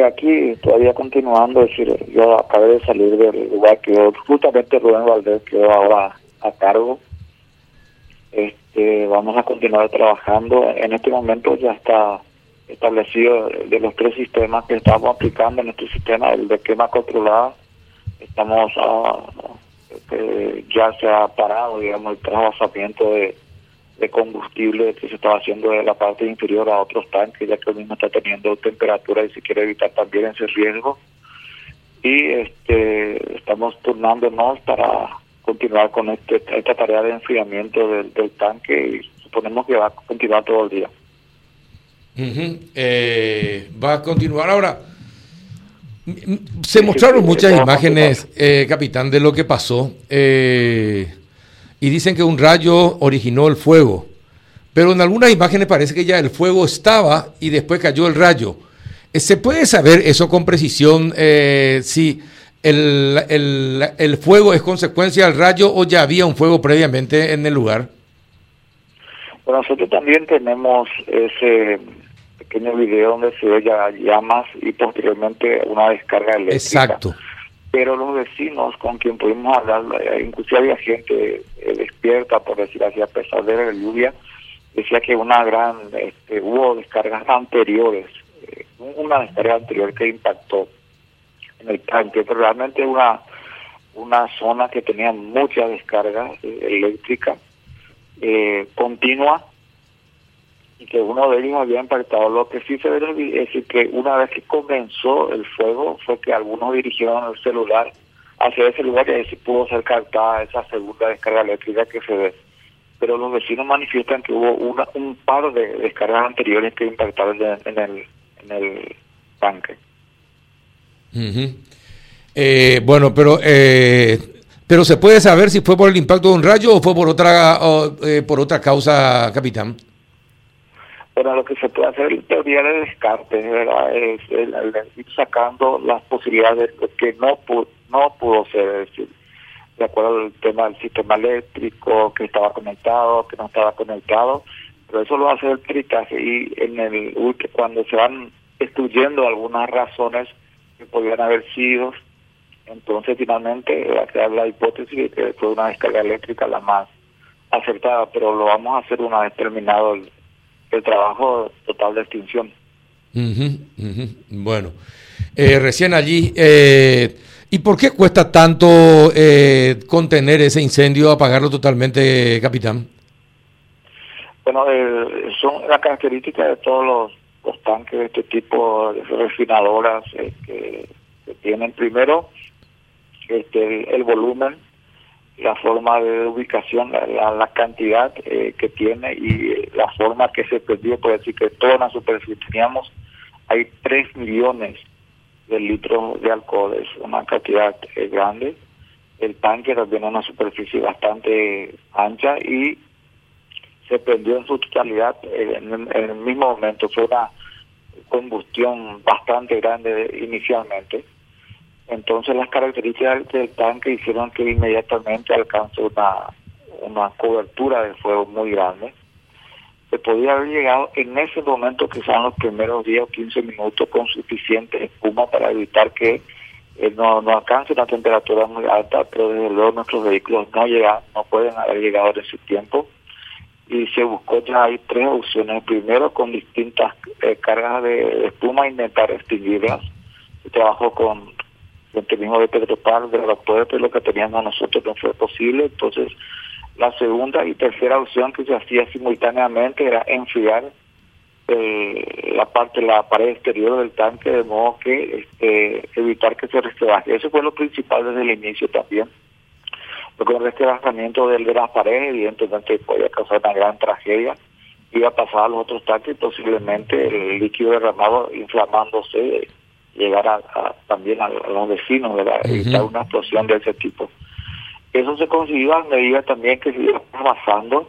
Aquí todavía continuando, es decir, yo acabé de salir del lugar que justamente Rubén Valdés quedó ahora a cargo. Este, vamos a continuar trabajando. En este momento ya está establecido de los tres sistemas que estamos aplicando en este sistema, el de quema controlada. Estamos a, este, ya se ha parado, digamos, el trasvasamiento de, de combustible que se estaba haciendo de la parte inferior a otros tanques, ya que el mismo está teniendo temperatura y se quiere evitar también ese riesgo. Y este, estamos turnándonos para continuar con este, esta tarea de enfriamiento del, del tanque y suponemos que va a continuar todo el día. eh, va a continuar ahora. Se mostraron muchas imágenes, eh, capitán, de lo que pasó. Eh, y dicen que un rayo originó el fuego. Pero en algunas imágenes parece que ya el fuego estaba y después cayó el rayo. Eh, ¿Se puede saber eso con precisión eh, si el, el, el, fuego es consecuencia del rayo o ya había un fuego previamente en el lugar? Bueno, nosotros también tenemos ese pequeño video donde se ve ya llamas y posteriormente una descarga eléctrica. Exacto pero los vecinos con quien pudimos hablar, inclusive había gente eh, despierta, por decir así, a pesar de la lluvia, decía que una gran, este, hubo descargas anteriores, eh, una descarga anterior que impactó en el tanque, pero realmente una, una zona que tenía mucha descarga eh, eléctrica eh, continua que uno de ellos había impactado. Lo que sí se ve es decir, que una vez que comenzó el fuego fue que algunos dirigieron el celular hacia ese lugar y ahí sí pudo ser captada esa segunda descarga eléctrica que se ve. Pero los vecinos manifiestan que hubo una, un par de descargas anteriores que impactaron en el, en el tanque. Uh eh, bueno, pero eh, pero se puede saber si fue por el impacto de un rayo o fue por otra eh, por otra causa, capitán. Bueno, lo que se puede hacer es teoría de descarte, ¿verdad? Es el, el, ir sacando las posibilidades de que no pudo, no pudo ser, de acuerdo al tema del sistema eléctrico, que estaba conectado, que no estaba conectado, pero eso lo hace el peritaje y en el cuando se van excluyendo algunas razones que podrían haber sido, entonces finalmente va a quedar la hipótesis de que fue una descarga eléctrica la más acertada, pero lo vamos a hacer una vez terminado el, el trabajo total de extinción. Uh -huh, uh -huh. Bueno, eh, recién allí, eh, ¿y por qué cuesta tanto eh, contener ese incendio, apagarlo totalmente, capitán? Bueno, eh, son las características de todos los, los, tanques de este tipo, de refinadoras que, que, tienen primero este, el, el volumen la forma de ubicación, la, la, cantidad eh, que tiene y eh, la forma que se perdió, por decir que toda la superficie teníamos, hay 3 millones de litros de alcohol, es una cantidad eh, grande. El tanque también una superficie bastante ancha y se perdió en su totalidad en, en el mismo momento. Fue una combustión bastante grande inicialmente entonces las características del tanque hicieron que inmediatamente alcance una, una cobertura de fuego muy grande. Se podía haber llegado en ese momento, que son los primeros 10 o 15 minutos, con suficiente espuma para evitar que eh, no, no alcance una temperatura muy alta, pero desde luego nuestros vehículos no llegan, no pueden haber llegado en ese tiempo. Y se buscó ya hay tres opciones. Primero, con distintas eh, cargas de espuma, intentar extinguirlas. Se trabajó con el mismo de Petropar, de la pero lo que teníamos nosotros no fue posible. Entonces, la segunda y tercera opción que se hacía simultáneamente era enfriar eh, la parte, la pared exterior del tanque, de modo que este, evitar que se resquebraje. Eso fue lo principal desde el inicio también. Porque el resquebrajamiento de, de las paredes, evidentemente, podía causar una gran tragedia. Iba a pasar a los otros tanques posiblemente el líquido derramado inflamándose llegar a, a también a, a, los vecinos, ¿verdad? Uh -huh. evitar una explosión de ese tipo. Eso se consiguió a medida también que se iba pasando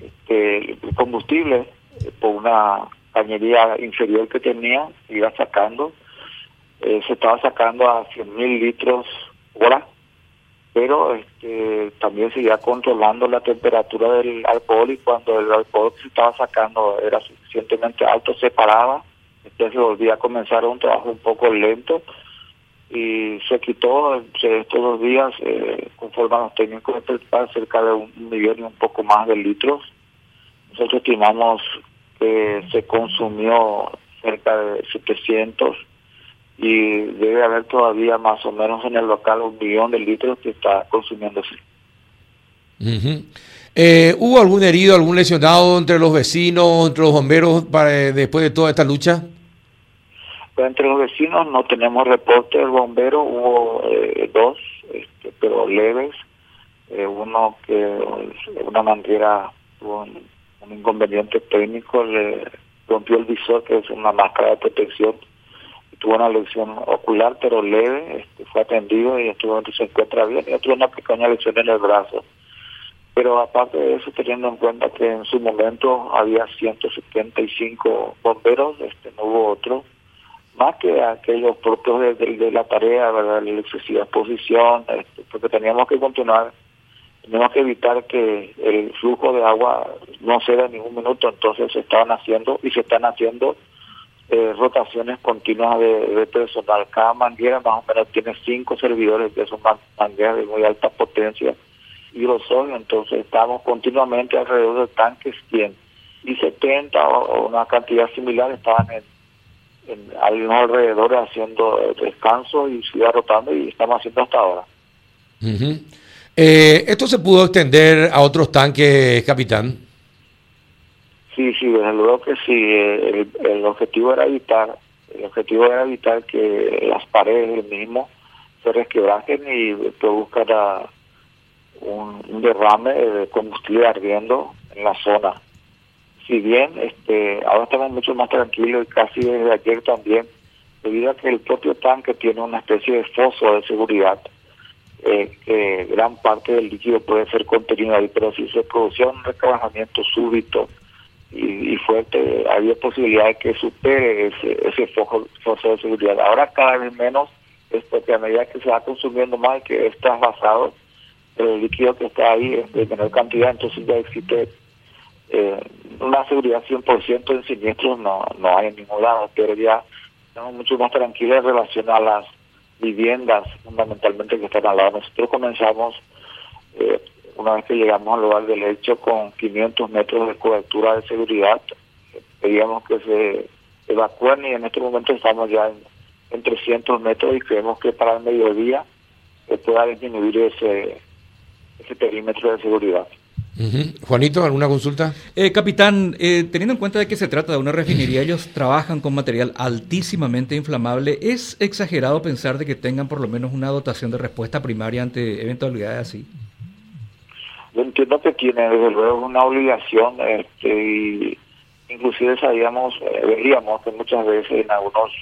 este, el combustible eh, por una cañería inferior que tenía, se iba sacando, eh, se estaba sacando a 100 mil litros hora, pero este, también se iba controlando la temperatura del alcohol y cuando el alcohol que se estaba sacando era suficientemente alto se paraba Entonces volví a comenzar un trabajo un poco lento y se quitó estos dos días, eh, conforme a los técnicos de cerca de un millón y un poco más de litros. Nosotros estimamos que se consumió cerca de 700 y debe haber todavía más o menos en el local un millón de litros que está consumiéndose. Eh, ¿Hubo algún herido, algún lesionado entre los vecinos, entre los bomberos para, después de toda esta lucha? Pues entre los vecinos no tenemos reporte del bombero, hubo eh, dos, este, pero leves. Eh, uno que una manguera tuvo un, inconveniente técnico, le rompió el visor, que es una máscara de protección, y tuvo una lesión ocular, pero leve, este, fue atendido y estuvo, se encuentra bien, y tuvo una pequeña lesión en el brazo. Pero aparte de eso, teniendo en cuenta que en su momento había 175 bomberos, este no hubo otro, más que aquellos propios de, la tarea, ¿verdad? la excesiva exposición, este, porque teníamos que continuar, teníamos que evitar que el flujo de agua no ceda ningún minuto, entonces se estaban haciendo y se están haciendo eh, rotaciones continuas de, personal. Cada manguera más o menos tiene cinco servidores que son mangueras de muy alta potencia y los son, entonces estamos continuamente alrededor de tanques 100 y 70 o, una cantidad similar estaban en, en, alrededores haciendo descanso y sigue rotando y estamos haciendo hasta ahora. Eh, ¿Esto se pudo extender a otros tanques, capitán? Sí, sí, desde luego que sí. El, el, objetivo era evitar, el objetivo era evitar que las paredes mismo se resquebrajen y produzcan un, derrame de combustible ardiendo en la zona. Si bien este ahora estamos mucho más tranquilos y casi desde ayer también, debido a que el propio tanque tiene una especie de foso de seguridad, eh, que gran parte del líquido puede ser contenido ahí, pero si se producía un recabajamiento súbito y, fuerte, había posibilidad de que supere ese, ese foso, de seguridad. Ahora cada vez menos, es porque a medida que se va consumiendo más y que es trasvasado, el líquido que está ahí es de menor cantidad, entonces ya existe eh, una seguridad 100% en siniestros, no, no hay en ningún lado, pero ya estamos mucho más tranquilos en relación a las viviendas fundamentalmente que están al lado. Nosotros comenzamos, eh, una vez que llegamos al lugar del hecho, con 500 metros de cobertura de seguridad, pedíamos que se evacúen y en este momento estamos ya en, en 300 metros y creemos que para el mediodía pueda disminuir ese ese perímetro de seguridad. Juanito, ¿alguna consulta? Eh, capitán, eh, teniendo en cuenta de que se trata de una refinería, ellos trabajan con material altísimamente inflamable. ¿Es exagerado pensar de que tengan por lo menos una dotación de respuesta primaria ante eventualidades así? Yo entiendo que tiene desde luego una obligación este, y inclusive sabíamos, eh, veíamos que muchas veces en algunos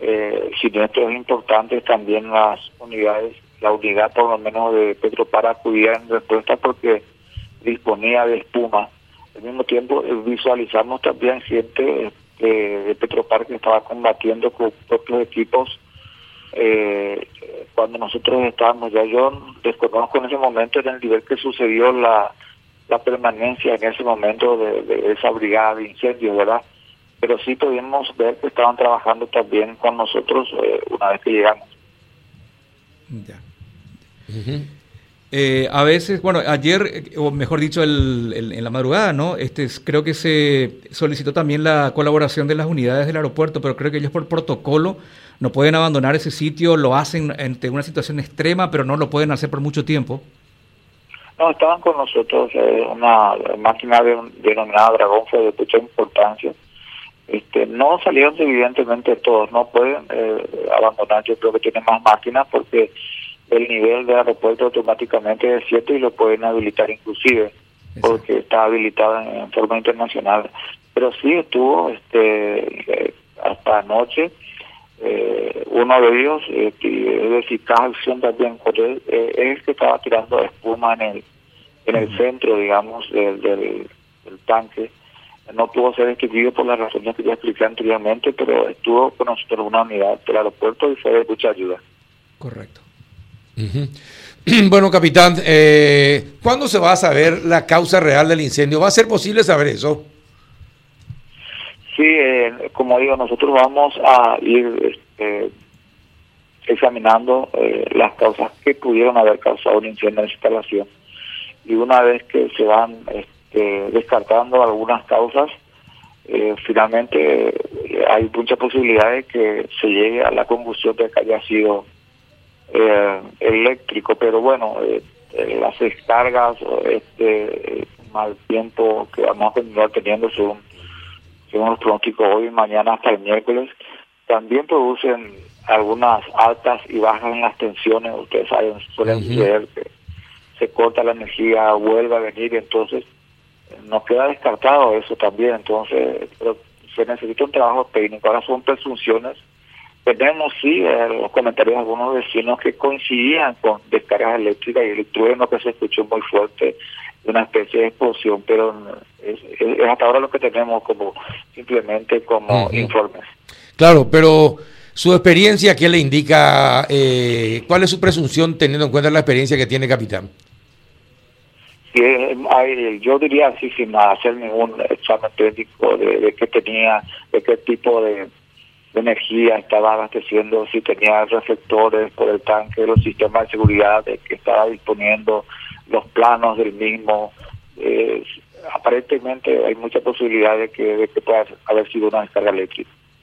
eh, siniestros importantes también las unidades la unidad por lo menos de Petropar acudía en respuesta porque disponía de espuma. Al mismo tiempo eh, visualizamos también gente eh, de Petropar que estaba combatiendo con propios equipos eh, cuando nosotros estábamos ya yo desconozco en ese momento en el nivel que sucedió la, la permanencia en ese momento de, esa brigada de incendios, ¿verdad? Pero sí pudimos ver que estaban trabajando también con nosotros una vez que llegamos. Eh, a veces, bueno, ayer, eh, o mejor dicho, en la madrugada, ¿no? Este, creo que se solicitó también la colaboración de las unidades del aeropuerto, pero creo que ellos por protocolo no pueden abandonar ese sitio, lo hacen ante una situación extrema, pero no lo pueden hacer por mucho tiempo. No, estaban con nosotros eh, una máquina de, denominada Dragón fue de mucha importancia. Este, no salieron evidentemente todos, no pueden abandonar, yo creo que tienen más máquinas porque el nivel del aeropuerto automáticamente es cierto y lo pueden habilitar inclusive porque está habilitado en, forma internacional. Pero sí estuvo este eh, hasta anoche eh, uno de ellos eh, es decir acción también eh, es el que estaba tirando espuma en el en el centro digamos del, del, tanque. No pudo ser destituido por las razones que ya expliqué anteriormente pero estuvo con nosotros una unidad del aeropuerto y fue de mucha ayuda. Correcto Bueno, capitán, eh, ¿cuándo se va a saber la causa real del incendio? ¿Va a ser posible saber eso? Sí, eh, como digo, nosotros vamos a ir este, examinando eh, las causas que pudieron haber causado un incendio en la instalación. Y una vez que se van este, descartando algunas causas, eh, finalmente eh, hay mucha posibilidad de que se llegue a la combustión de que haya sido eléctrico, pero bueno, las descargas, este mal tiempo que vamos a continuar teniendo según, según los pronósticos hoy y mañana hasta el miércoles, también producen algunas altas y bajas en las tensiones, ustedes saben, suelen suceder que se corta la energía, vuelve a venir entonces nos queda descartado eso también, entonces pero se necesita un trabajo técnico, ahora son presunciones. Tenemos sí eh, los comentarios de algunos vecinos que coincidían con descargas eléctricas y el trueno que se escuchó muy fuerte, una especie de explosión, pero es, hasta ahora lo que tenemos como simplemente como informes. Claro, pero su experiencia, ¿qué le indica? Eh, ¿Cuál es su presunción teniendo en cuenta la experiencia que tiene capitán? Sí, yo diría así, sin hacer ningún examen técnico de, qué tenía, de qué tipo de, energía estaba abasteciendo, si tenía reflectores por el tanque, los sistemas de seguridad de que estaba disponiendo, los planos del mismo. Aparentemente hay mucha posibilidad de que, de que pueda haber sido una descarga eléctrica.